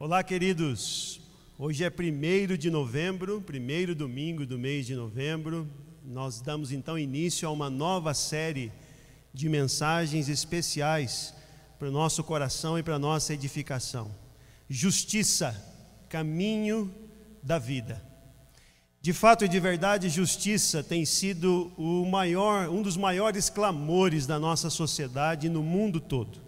Olá, queridos. Hoje é 1 de novembro, primeiro domingo do mês de novembro. Nós damos então início a uma nova série de mensagens especiais para o nosso coração e para a nossa edificação. Justiça, caminho da vida. De fato e de verdade, justiça tem sido o maior, um dos maiores clamores da nossa sociedade no mundo todo.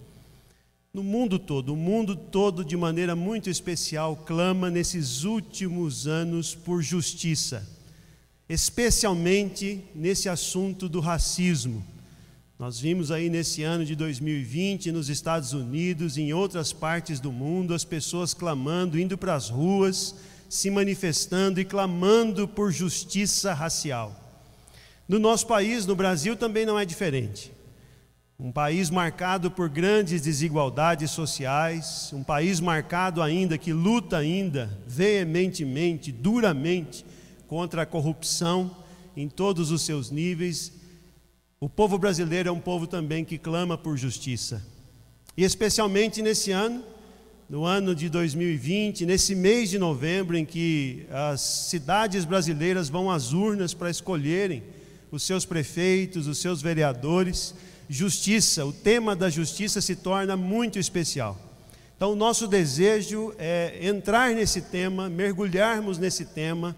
No mundo todo, o mundo todo, de maneira muito especial, clama nesses últimos anos por justiça, especialmente nesse assunto do racismo. Nós vimos aí nesse ano de 2020, nos Estados Unidos em outras partes do mundo, as pessoas clamando, indo para as ruas, se manifestando e clamando por justiça racial. No nosso país, no Brasil, também não é diferente. Um país marcado por grandes desigualdades sociais, um país marcado ainda que luta ainda veementemente, duramente contra a corrupção em todos os seus níveis. O povo brasileiro é um povo também que clama por justiça. E especialmente nesse ano, no ano de 2020, nesse mês de novembro em que as cidades brasileiras vão às urnas para escolherem os seus prefeitos, os seus vereadores, justiça, o tema da justiça se torna muito especial. Então, o nosso desejo é entrar nesse tema, mergulharmos nesse tema,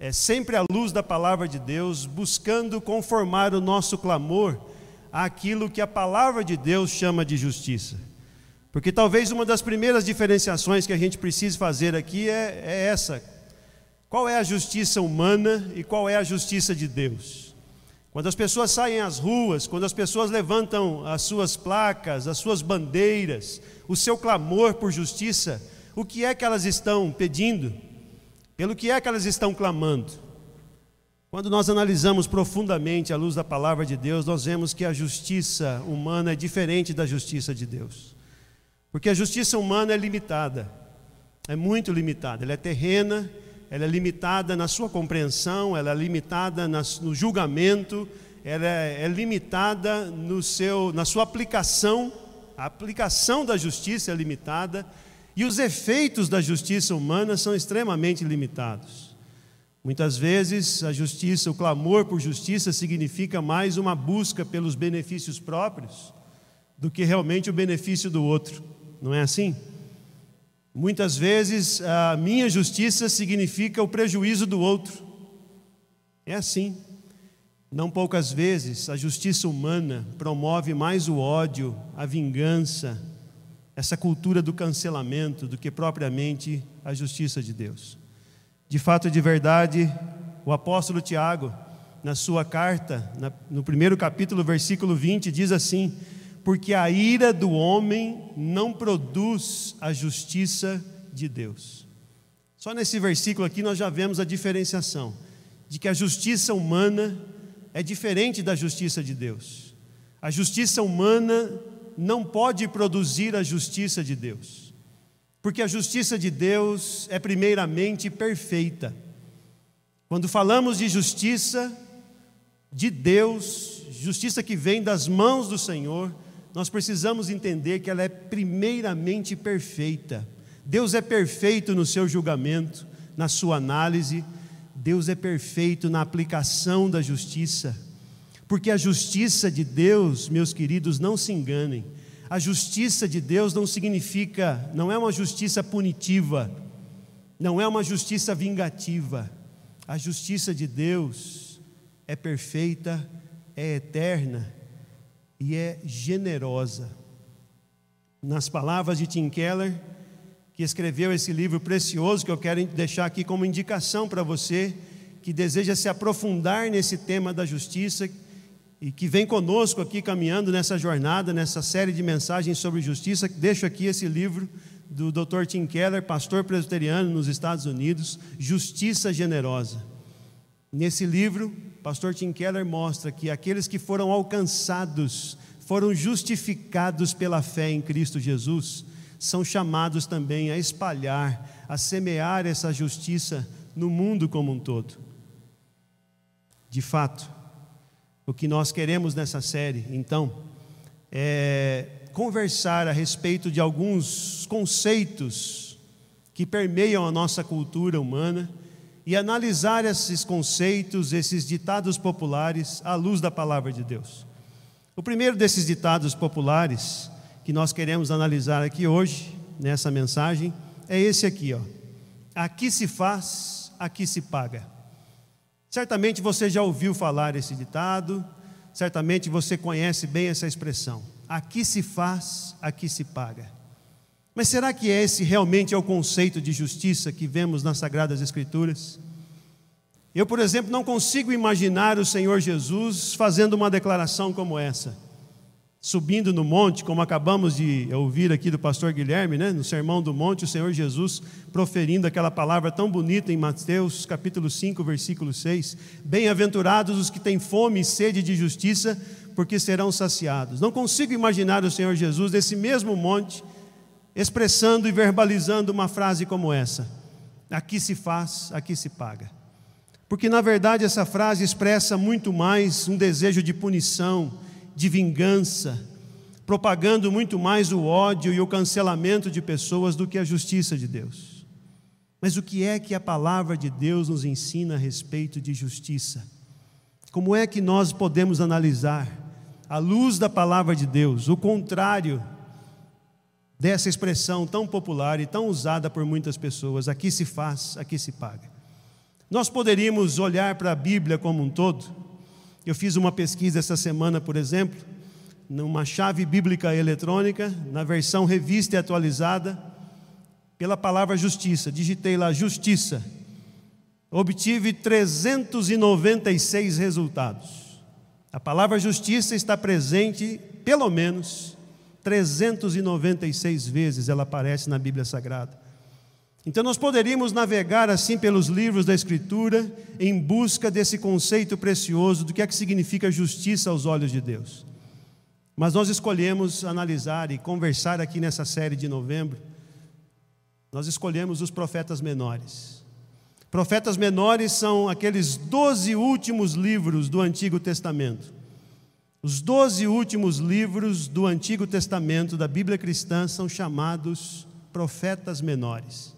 é, sempre à luz da palavra de Deus, buscando conformar o nosso clamor àquilo que a palavra de Deus chama de justiça. Porque talvez uma das primeiras diferenciações que a gente precise fazer aqui é, é essa: qual é a justiça humana e qual é a justiça de Deus? Quando as pessoas saem às ruas, quando as pessoas levantam as suas placas, as suas bandeiras, o seu clamor por justiça, o que é que elas estão pedindo? Pelo que é que elas estão clamando? Quando nós analisamos profundamente à luz da palavra de Deus, nós vemos que a justiça humana é diferente da justiça de Deus. Porque a justiça humana é limitada, é muito limitada, ela é terrena, ela é limitada na sua compreensão, ela é limitada no julgamento, ela é, é limitada no seu, na sua aplicação, a aplicação da justiça é limitada e os efeitos da justiça humana são extremamente limitados. Muitas vezes a justiça, o clamor por justiça significa mais uma busca pelos benefícios próprios do que realmente o benefício do outro, não é assim? Muitas vezes a minha justiça significa o prejuízo do outro. É assim. Não poucas vezes a justiça humana promove mais o ódio, a vingança, essa cultura do cancelamento do que propriamente a justiça de Deus. De fato e de verdade, o apóstolo Tiago, na sua carta, no primeiro capítulo, versículo 20, diz assim: porque a ira do homem não produz a justiça de Deus. Só nesse versículo aqui nós já vemos a diferenciação de que a justiça humana é diferente da justiça de Deus. A justiça humana não pode produzir a justiça de Deus, porque a justiça de Deus é primeiramente perfeita. Quando falamos de justiça de Deus, justiça que vem das mãos do Senhor, nós precisamos entender que ela é primeiramente perfeita. Deus é perfeito no seu julgamento, na sua análise, Deus é perfeito na aplicação da justiça. Porque a justiça de Deus, meus queridos, não se enganem. A justiça de Deus não significa, não é uma justiça punitiva, não é uma justiça vingativa. A justiça de Deus é perfeita, é eterna e é generosa. Nas palavras de Tim Keller, que escreveu esse livro precioso que eu quero deixar aqui como indicação para você que deseja se aprofundar nesse tema da justiça e que vem conosco aqui caminhando nessa jornada, nessa série de mensagens sobre justiça, deixo aqui esse livro do Dr. Tim Keller, pastor presbiteriano nos Estados Unidos, Justiça Generosa. Nesse livro, pastor Tim Keller mostra que aqueles que foram alcançados, foram justificados pela fé em Cristo Jesus, são chamados também a espalhar, a semear essa justiça no mundo como um todo. De fato, o que nós queremos nessa série, então, é conversar a respeito de alguns conceitos que permeiam a nossa cultura humana e analisar esses conceitos, esses ditados populares à luz da palavra de Deus. O primeiro desses ditados populares que nós queremos analisar aqui hoje, nessa mensagem, é esse aqui, ó. Aqui se faz, aqui se paga. Certamente você já ouviu falar esse ditado, certamente você conhece bem essa expressão. Aqui se faz, aqui se paga. Mas será que esse realmente é o conceito de justiça que vemos nas Sagradas Escrituras? Eu, por exemplo, não consigo imaginar o Senhor Jesus fazendo uma declaração como essa, subindo no monte, como acabamos de ouvir aqui do pastor Guilherme, né? no Sermão do Monte, o Senhor Jesus proferindo aquela palavra tão bonita em Mateus capítulo 5, versículo 6: Bem-aventurados os que têm fome e sede de justiça, porque serão saciados. Não consigo imaginar o Senhor Jesus nesse mesmo monte expressando e verbalizando uma frase como essa: aqui se faz, aqui se paga. Porque na verdade essa frase expressa muito mais um desejo de punição, de vingança, propagando muito mais o ódio e o cancelamento de pessoas do que a justiça de Deus. Mas o que é que a palavra de Deus nos ensina a respeito de justiça? Como é que nós podemos analisar, à luz da palavra de Deus, o contrário dessa expressão tão popular e tão usada por muitas pessoas: aqui se faz, aqui se paga. Nós poderíamos olhar para a Bíblia como um todo. Eu fiz uma pesquisa essa semana, por exemplo, numa chave bíblica eletrônica, na versão revista e atualizada, pela palavra justiça. Digitei lá justiça. Obtive 396 resultados. A palavra justiça está presente, pelo menos, 396 vezes ela aparece na Bíblia Sagrada. Então nós poderíamos navegar assim pelos livros da Escritura em busca desse conceito precioso do que é que significa justiça aos olhos de Deus. Mas nós escolhemos analisar e conversar aqui nessa série de novembro. Nós escolhemos os profetas menores. Profetas menores são aqueles doze últimos livros do Antigo Testamento os doze últimos livros do Antigo Testamento da Bíblia cristã são chamados profetas menores.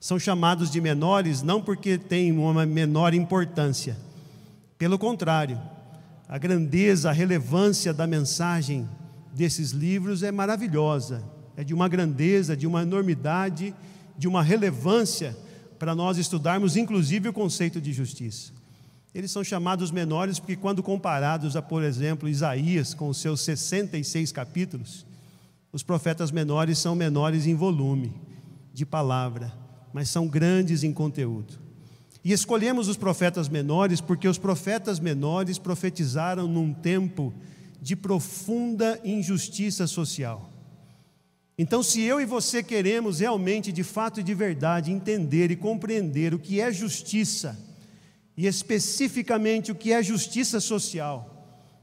São chamados de menores não porque têm uma menor importância, pelo contrário, a grandeza, a relevância da mensagem desses livros é maravilhosa, é de uma grandeza, de uma enormidade, de uma relevância para nós estudarmos, inclusive, o conceito de justiça. Eles são chamados menores porque, quando comparados a, por exemplo, Isaías, com os seus 66 capítulos, os profetas menores são menores em volume de palavra, mas são grandes em conteúdo. E escolhemos os profetas menores porque os profetas menores profetizaram num tempo de profunda injustiça social. Então, se eu e você queremos realmente, de fato e de verdade, entender e compreender o que é justiça, e especificamente o que é justiça social,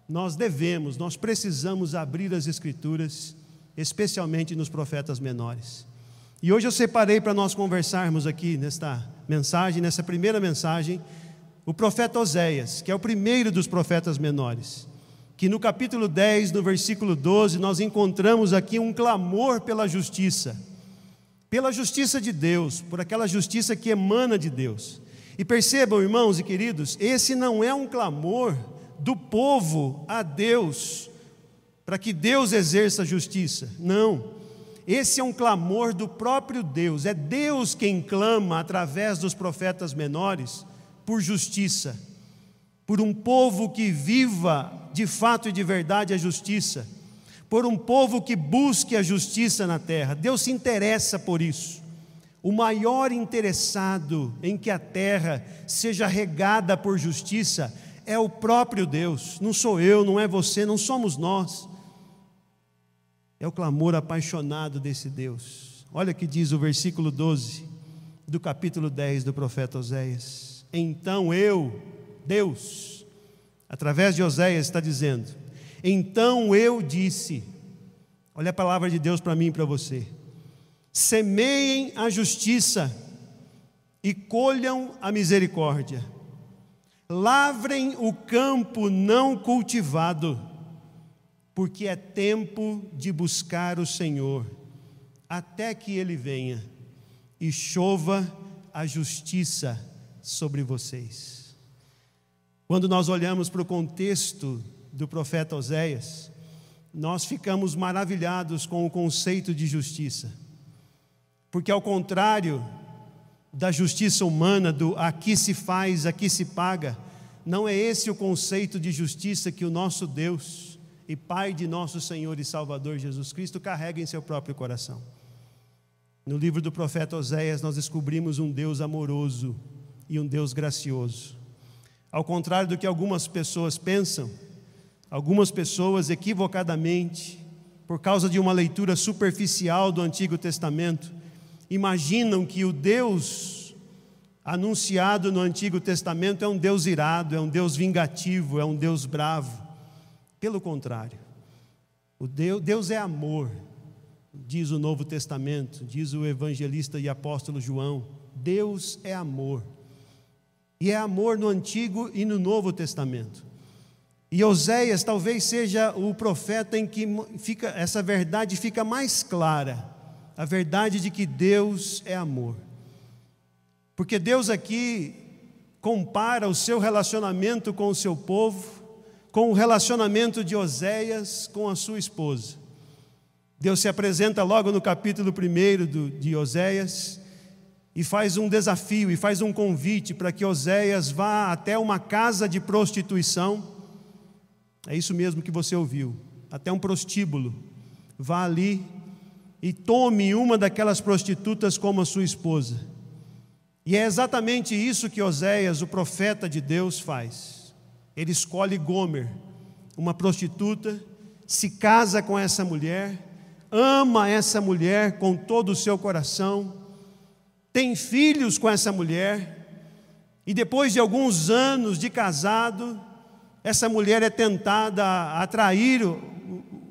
nós devemos, nós precisamos abrir as Escrituras, especialmente nos profetas menores. E hoje eu separei para nós conversarmos aqui nesta mensagem, nessa primeira mensagem, o profeta Oséias, que é o primeiro dos profetas menores, que no capítulo 10, no versículo 12, nós encontramos aqui um clamor pela justiça, pela justiça de Deus, por aquela justiça que emana de Deus. E percebam, irmãos e queridos, esse não é um clamor do povo a Deus, para que Deus exerça justiça. Não. Esse é um clamor do próprio Deus. É Deus quem clama através dos profetas menores por justiça, por um povo que viva de fato e de verdade a justiça, por um povo que busque a justiça na terra. Deus se interessa por isso. O maior interessado em que a terra seja regada por justiça é o próprio Deus, não sou eu, não é você, não somos nós. É o clamor apaixonado desse Deus. Olha que diz o versículo 12 do capítulo 10 do profeta Oséias. Então eu, Deus, através de Oséias, está dizendo: Então eu disse, olha a palavra de Deus para mim e para você semeiem a justiça e colham a misericórdia. Lavrem o campo não cultivado, porque é tempo de buscar o Senhor, até que ele venha e chova a justiça sobre vocês. Quando nós olhamos para o contexto do profeta Oséias, nós ficamos maravilhados com o conceito de justiça. Porque, ao contrário da justiça humana, do aqui se faz, aqui se paga, não é esse o conceito de justiça que o nosso Deus e Pai de nosso Senhor e Salvador Jesus Cristo carrega em seu próprio coração. No livro do profeta Oséias, nós descobrimos um Deus amoroso e um Deus gracioso. Ao contrário do que algumas pessoas pensam, algumas pessoas equivocadamente, por causa de uma leitura superficial do Antigo Testamento, imaginam que o Deus anunciado no Antigo Testamento é um Deus irado, é um Deus vingativo, é um Deus bravo. Pelo contrário, o Deus, Deus é amor, diz o Novo Testamento, diz o evangelista e apóstolo João. Deus é amor. E é amor no Antigo e no Novo Testamento. E Oséias talvez seja o profeta em que fica, essa verdade fica mais clara, a verdade de que Deus é amor. Porque Deus aqui compara o seu relacionamento com o seu povo com o relacionamento de Oséias com a sua esposa. Deus se apresenta logo no capítulo 1 de Oséias e faz um desafio e faz um convite para que Oséias vá até uma casa de prostituição. É isso mesmo que você ouviu, até um prostíbulo. Vá ali e tome uma daquelas prostitutas como sua esposa. E é exatamente isso que Oséias, o profeta de Deus, faz. Ele escolhe Gomer, uma prostituta, se casa com essa mulher, ama essa mulher com todo o seu coração, tem filhos com essa mulher, e depois de alguns anos de casado, essa mulher é tentada a atrair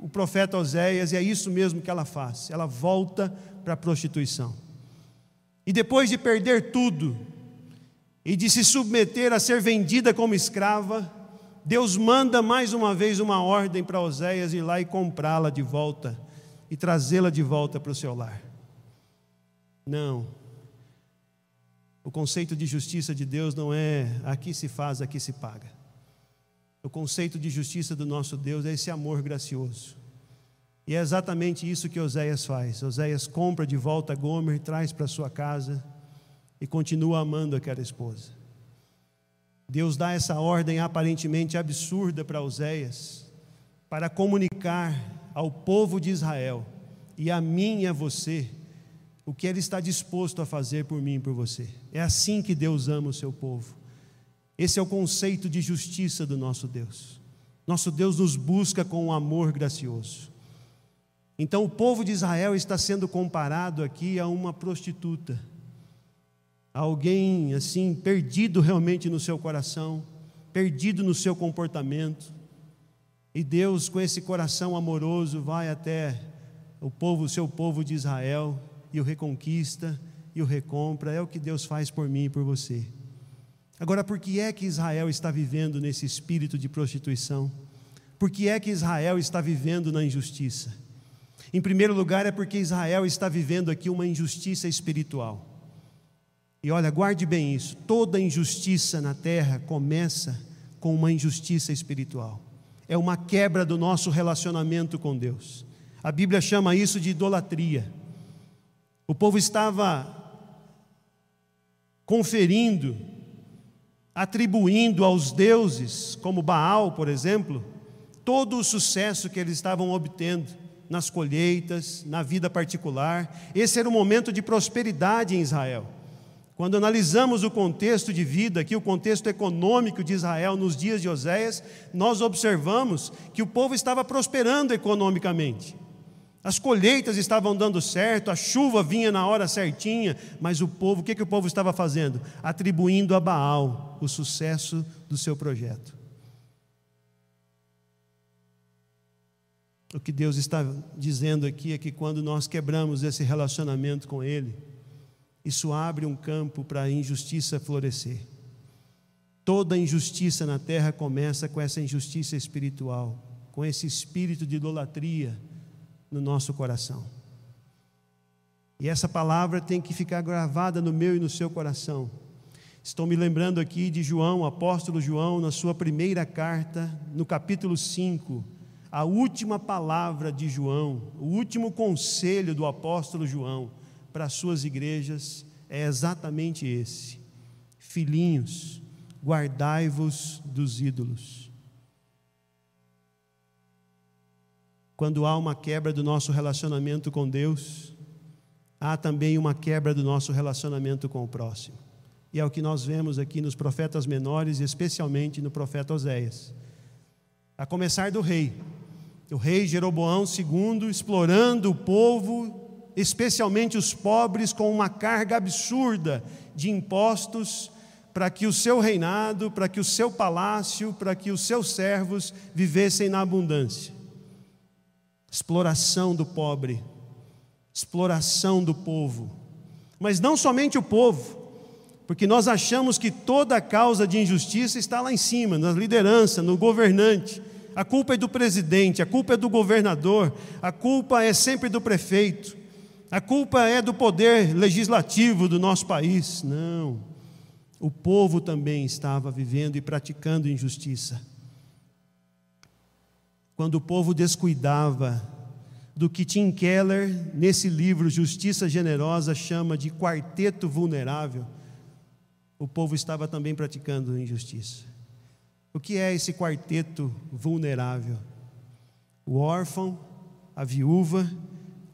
o, profeta Oséias, e é isso mesmo que ela faz, ela volta para a prostituição. E depois de perder tudo, e de se submeter a ser vendida como escrava, Deus manda mais uma vez uma ordem para Oséias ir lá e comprá-la de volta e trazê-la de volta para o seu lar. Não. O conceito de justiça de Deus não é aqui se faz, aqui se paga. O conceito de justiça do nosso Deus é esse amor gracioso. E é exatamente isso que Oséias faz. Oséias compra de volta Gomer, traz para sua casa e continua amando aquela esposa. Deus dá essa ordem aparentemente absurda para Oséias, para comunicar ao povo de Israel e a mim e a você o que Ele está disposto a fazer por mim e por você. É assim que Deus ama o seu povo. Esse é o conceito de justiça do nosso Deus. Nosso Deus nos busca com um amor gracioso. Então, o povo de Israel está sendo comparado aqui a uma prostituta alguém assim perdido realmente no seu coração, perdido no seu comportamento. E Deus, com esse coração amoroso, vai até o povo, o seu povo de Israel e o reconquista e o recompra. É o que Deus faz por mim e por você. Agora, por que é que Israel está vivendo nesse espírito de prostituição? Por que é que Israel está vivendo na injustiça? Em primeiro lugar, é porque Israel está vivendo aqui uma injustiça espiritual. E olha, guarde bem isso: toda injustiça na terra começa com uma injustiça espiritual. É uma quebra do nosso relacionamento com Deus. A Bíblia chama isso de idolatria. O povo estava conferindo, atribuindo aos deuses, como Baal, por exemplo, todo o sucesso que eles estavam obtendo nas colheitas, na vida particular. Esse era o momento de prosperidade em Israel. Quando analisamos o contexto de vida, aqui o contexto econômico de Israel nos dias de Oséias, nós observamos que o povo estava prosperando economicamente. As colheitas estavam dando certo, a chuva vinha na hora certinha, mas o povo, o que, que o povo estava fazendo? Atribuindo a Baal o sucesso do seu projeto. O que Deus está dizendo aqui é que quando nós quebramos esse relacionamento com Ele, isso abre um campo para a injustiça florescer. Toda injustiça na terra começa com essa injustiça espiritual, com esse espírito de idolatria no nosso coração. E essa palavra tem que ficar gravada no meu e no seu coração. Estou me lembrando aqui de João, apóstolo João, na sua primeira carta, no capítulo 5, a última palavra de João, o último conselho do apóstolo João para as suas igrejas é exatamente esse: Filhinhos, guardai-vos dos ídolos. Quando há uma quebra do nosso relacionamento com Deus, há também uma quebra do nosso relacionamento com o próximo. E é o que nós vemos aqui nos profetas menores, especialmente no profeta Oséias. A começar do rei. O rei Jeroboão II explorando o povo, especialmente os pobres, com uma carga absurda de impostos, para que o seu reinado, para que o seu palácio, para que os seus servos vivessem na abundância. Exploração do pobre, exploração do povo. Mas não somente o povo, porque nós achamos que toda a causa de injustiça está lá em cima, na liderança, no governante. A culpa é do presidente, a culpa é do governador, a culpa é sempre do prefeito, a culpa é do poder legislativo do nosso país. Não. O povo também estava vivendo e praticando injustiça. Quando o povo descuidava do que Tim Keller, nesse livro Justiça Generosa, chama de quarteto vulnerável, o povo estava também praticando injustiça. O que é esse quarteto vulnerável? O órfão, a viúva,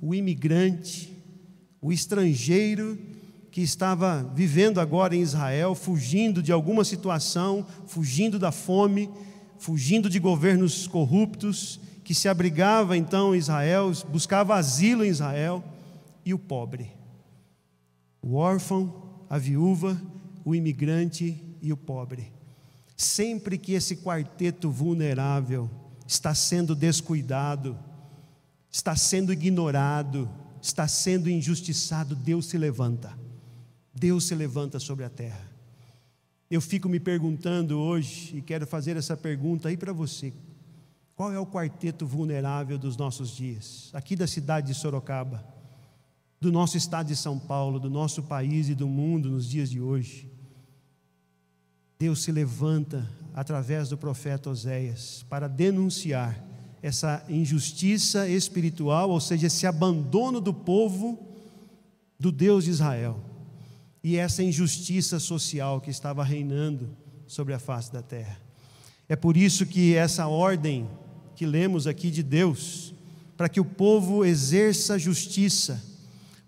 o imigrante, o estrangeiro que estava vivendo agora em Israel, fugindo de alguma situação, fugindo da fome, fugindo de governos corruptos que se abrigava então em Israel, buscava asilo em Israel, e o pobre, o órfão, a viúva, o imigrante e o pobre. Sempre que esse quarteto vulnerável está sendo descuidado, está sendo ignorado, está sendo injustiçado, Deus se levanta. Deus se levanta sobre a terra. Eu fico me perguntando hoje, e quero fazer essa pergunta aí para você: qual é o quarteto vulnerável dos nossos dias? Aqui da cidade de Sorocaba, do nosso estado de São Paulo, do nosso país e do mundo nos dias de hoje. Deus se levanta através do profeta Oséias para denunciar essa injustiça espiritual, ou seja, esse abandono do povo do Deus de Israel e essa injustiça social que estava reinando sobre a face da terra. É por isso que essa ordem que lemos aqui de Deus, para que o povo exerça justiça,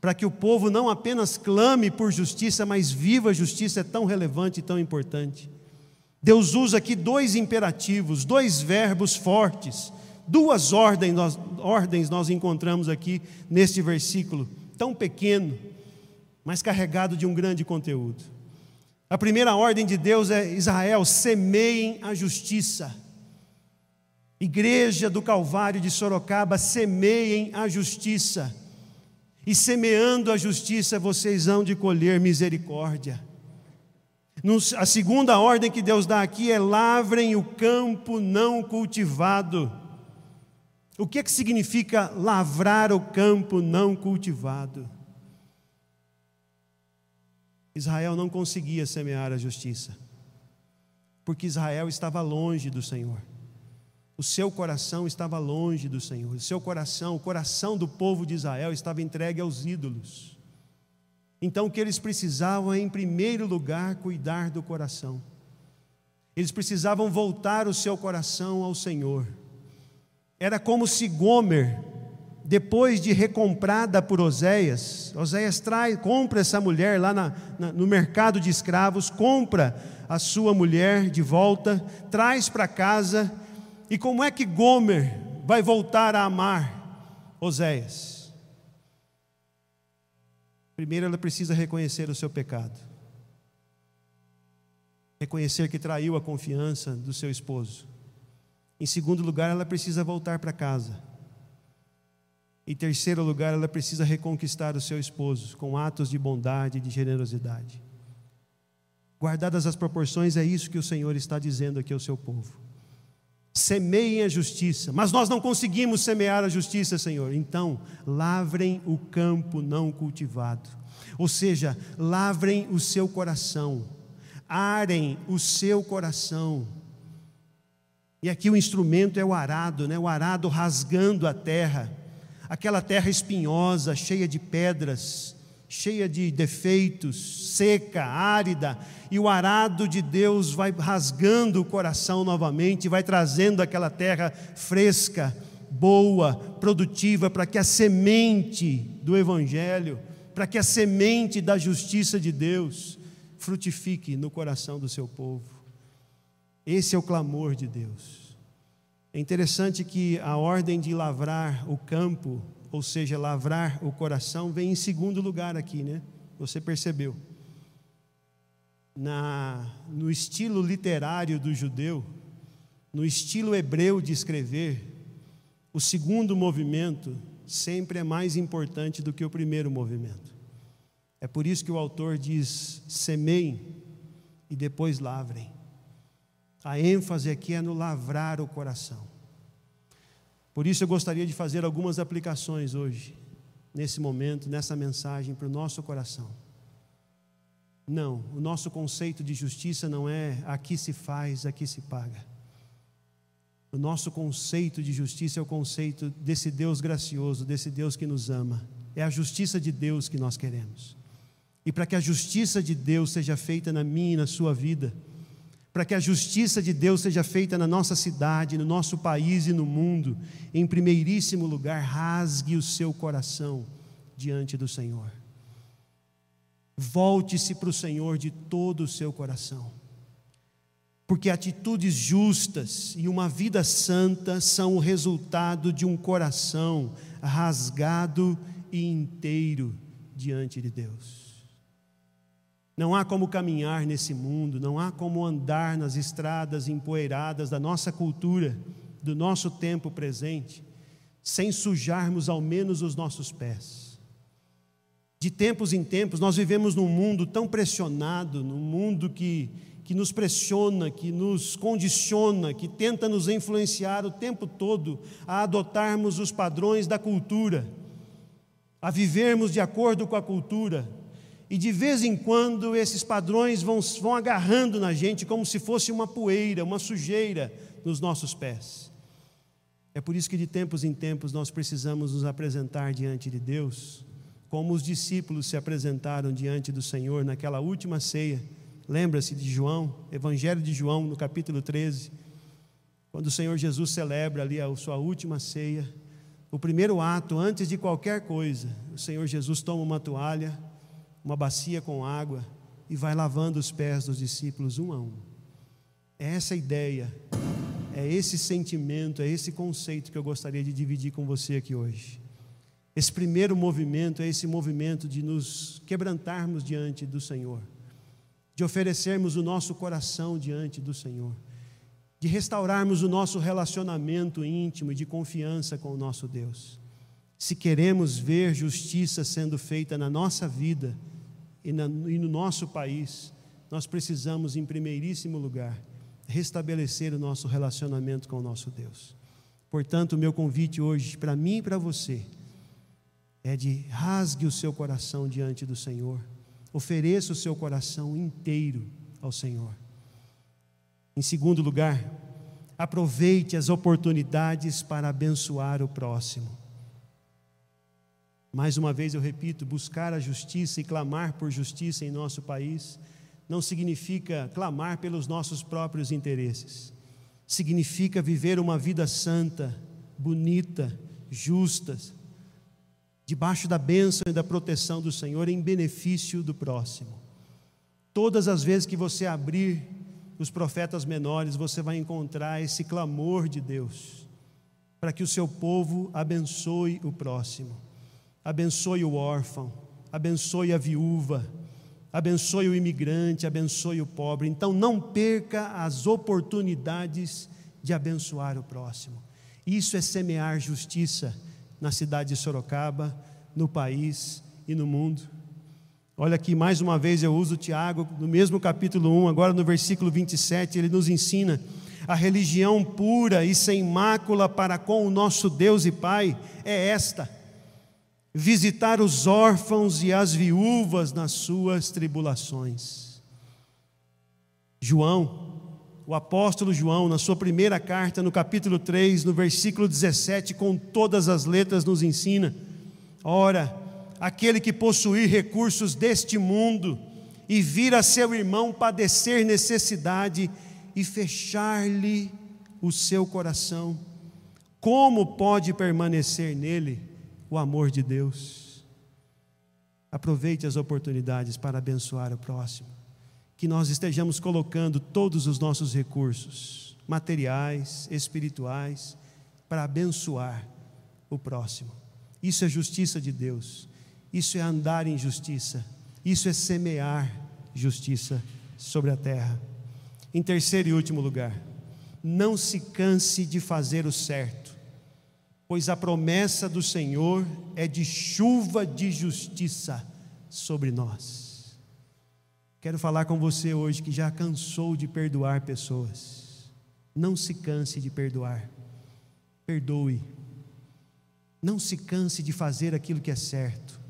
para que o povo não apenas clame por justiça, mas viva a justiça, é tão relevante e tão importante. Deus usa aqui dois imperativos, dois verbos fortes, duas ordens nós, ordens nós encontramos aqui neste versículo, tão pequeno, mas carregado de um grande conteúdo. A primeira ordem de Deus é: Israel, semeiem a justiça. Igreja do Calvário de Sorocaba, semeiem a justiça, e semeando a justiça vocês hão de colher misericórdia. A segunda ordem que Deus dá aqui é: lavrem o campo não cultivado. O que, é que significa lavrar o campo não cultivado? Israel não conseguia semear a justiça, porque Israel estava longe do Senhor. O seu coração estava longe do Senhor. O seu coração, o coração do povo de Israel estava entregue aos ídolos. Então o que eles precisavam é, em primeiro lugar, cuidar do coração. Eles precisavam voltar o seu coração ao Senhor. Era como se Gomer, depois de recomprada por Oséias, Oséias traz, compra essa mulher lá na, na, no mercado de escravos, compra a sua mulher de volta, traz para casa e como é que Gomer vai voltar a amar Oséias? Primeiro, ela precisa reconhecer o seu pecado, reconhecer que traiu a confiança do seu esposo. Em segundo lugar, ela precisa voltar para casa. Em terceiro lugar, ela precisa reconquistar o seu esposo com atos de bondade e de generosidade. Guardadas as proporções, é isso que o Senhor está dizendo aqui ao seu povo. semeiem a justiça, mas nós não conseguimos semear a justiça, Senhor. Então, lavrem o campo não cultivado, ou seja, lavrem o seu coração, arem o seu coração. E aqui o instrumento é o arado, né? o arado rasgando a terra, aquela terra espinhosa, cheia de pedras, cheia de defeitos, seca, árida, e o arado de Deus vai rasgando o coração novamente, vai trazendo aquela terra fresca, boa, produtiva, para que a semente do Evangelho, para que a semente da justiça de Deus frutifique no coração do seu povo. Esse é o clamor de Deus. É interessante que a ordem de lavrar o campo ou seja, lavrar o coração, vem em segundo lugar aqui, né? Você percebeu? Na, no estilo literário do judeu, no estilo hebreu de escrever, o segundo movimento sempre é mais importante do que o primeiro movimento. É por isso que o autor diz: semeiem e depois lavrem. A ênfase aqui é no lavrar o coração. Por isso eu gostaria de fazer algumas aplicações hoje, nesse momento, nessa mensagem para o nosso coração. Não, o nosso conceito de justiça não é aqui se faz, aqui se paga. O nosso conceito de justiça é o conceito desse Deus gracioso, desse Deus que nos ama. É a justiça de Deus que nós queremos. E para que a justiça de Deus seja feita na minha e na sua vida, para que a justiça de Deus seja feita na nossa cidade, no nosso país e no mundo, em primeiríssimo lugar, rasgue o seu coração diante do Senhor. Volte-se para o Senhor de todo o seu coração, porque atitudes justas e uma vida santa são o resultado de um coração rasgado e inteiro diante de Deus. Não há como caminhar nesse mundo, não há como andar nas estradas empoeiradas da nossa cultura, do nosso tempo presente, sem sujarmos ao menos os nossos pés. De tempos em tempos, nós vivemos num mundo tão pressionado, num mundo que, que nos pressiona, que nos condiciona, que tenta nos influenciar o tempo todo a adotarmos os padrões da cultura, a vivermos de acordo com a cultura e de vez em quando esses padrões vão, vão agarrando na gente como se fosse uma poeira, uma sujeira nos nossos pés. É por isso que de tempos em tempos nós precisamos nos apresentar diante de Deus, como os discípulos se apresentaram diante do Senhor naquela última ceia. Lembra-se de João, Evangelho de João, no capítulo 13, quando o Senhor Jesus celebra ali a sua última ceia. O primeiro ato, antes de qualquer coisa, o Senhor Jesus toma uma toalha, uma bacia com água e vai lavando os pés dos discípulos um a um. É essa ideia, é esse sentimento, é esse conceito que eu gostaria de dividir com você aqui hoje. Esse primeiro movimento é esse movimento de nos quebrantarmos diante do Senhor, de oferecermos o nosso coração diante do Senhor, de restaurarmos o nosso relacionamento íntimo e de confiança com o nosso Deus. Se queremos ver justiça sendo feita na nossa vida, e, na, e no nosso país, nós precisamos, em primeiríssimo lugar, restabelecer o nosso relacionamento com o nosso Deus. Portanto, o meu convite hoje, para mim e para você, é de rasgue o seu coração diante do Senhor, ofereça o seu coração inteiro ao Senhor. Em segundo lugar, aproveite as oportunidades para abençoar o próximo. Mais uma vez eu repito: buscar a justiça e clamar por justiça em nosso país não significa clamar pelos nossos próprios interesses, significa viver uma vida santa, bonita, justa, debaixo da bênção e da proteção do Senhor em benefício do próximo. Todas as vezes que você abrir os profetas menores, você vai encontrar esse clamor de Deus para que o seu povo abençoe o próximo abençoe o órfão, abençoe a viúva, abençoe o imigrante, abençoe o pobre. Então não perca as oportunidades de abençoar o próximo. Isso é semear justiça na cidade de Sorocaba, no país e no mundo. Olha aqui, mais uma vez eu uso Tiago, no mesmo capítulo 1, agora no versículo 27, ele nos ensina A religião pura e sem mácula para com o nosso Deus e Pai é esta: visitar os órfãos e as viúvas nas suas tribulações. João, o apóstolo João, na sua primeira carta, no capítulo 3, no versículo 17, com todas as letras, nos ensina: ora, aquele que possuir recursos deste mundo e vir a seu irmão padecer necessidade e fechar-lhe o seu coração, como pode permanecer nele o amor de Deus? Aproveite as oportunidades para abençoar o próximo que nós estejamos colocando todos os nossos recursos, materiais, espirituais, para abençoar o próximo. Isso é justiça de Deus, isso é andar em justiça, isso é semear justiça sobre a terra. Em terceiro e último lugar, não se canse de fazer o certo, pois a promessa do Senhor é de chuva de justiça sobre nós. Quero falar com você hoje que já cansou de perdoar pessoas. Não se canse de perdoar. Perdoe. Não se canse de fazer aquilo que é certo.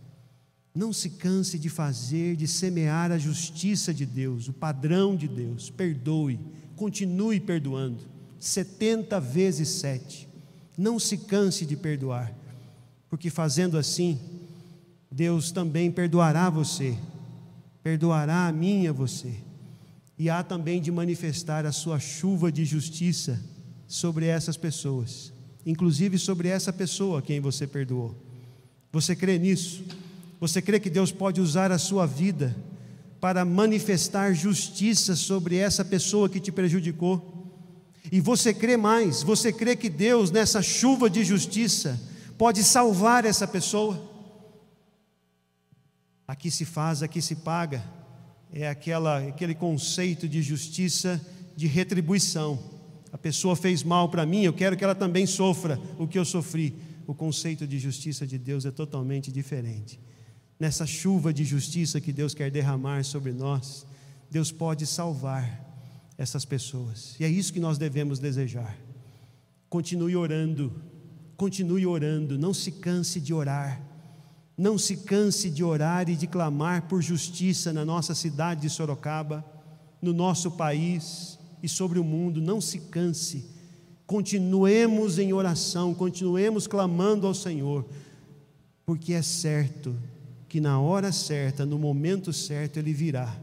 Não se canse de fazer, de semear a justiça de Deus, o padrão de Deus. Perdoe. Continue perdoando. 70 vezes sete. Não se canse de perdoar, porque fazendo assim, Deus também perdoará você perdoará a mim e a você. E há também de manifestar a sua chuva de justiça sobre essas pessoas, inclusive sobre essa pessoa a quem você perdoou. Você crê nisso? Você crê que Deus pode usar a sua vida para manifestar justiça sobre essa pessoa que te prejudicou? E você crê mais, você crê que Deus, nessa chuva de justiça, pode salvar essa pessoa? Aqui se faz, aqui se paga. É aquela, aquele conceito de justiça de retribuição. A pessoa fez mal para mim, eu quero que ela também sofra o que eu sofri. O conceito de justiça de Deus é totalmente diferente. Nessa chuva de justiça que Deus quer derramar sobre nós, Deus pode salvar essas pessoas. E é isso que nós devemos desejar. Continue orando, continue orando, não se canse de orar. Não se canse de orar e de clamar por justiça na nossa cidade de Sorocaba, no nosso país e sobre o mundo. Não se canse. Continuemos em oração, continuemos clamando ao Senhor, porque é certo que na hora certa, no momento certo, Ele virá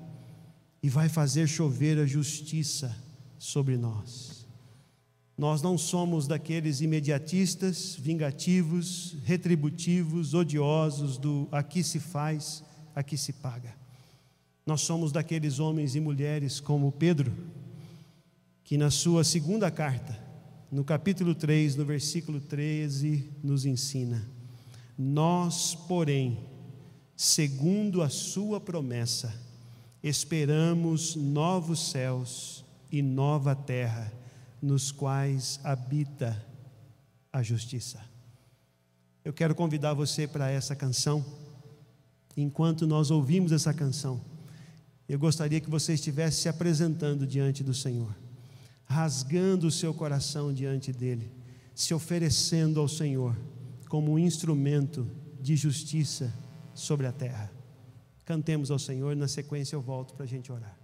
e vai fazer chover a justiça sobre nós. Nós não somos daqueles imediatistas, vingativos, retributivos, odiosos do aqui se faz, aqui se paga. Nós somos daqueles homens e mulheres como Pedro, que na sua segunda carta, no capítulo 3, no versículo 13, nos ensina: Nós, porém, segundo a sua promessa, esperamos novos céus e nova terra nos quais habita a justiça. Eu quero convidar você para essa canção. Enquanto nós ouvimos essa canção, eu gostaria que você estivesse se apresentando diante do Senhor, rasgando o seu coração diante dele, se oferecendo ao Senhor como um instrumento de justiça sobre a terra. Cantemos ao Senhor, na sequência eu volto para a gente orar.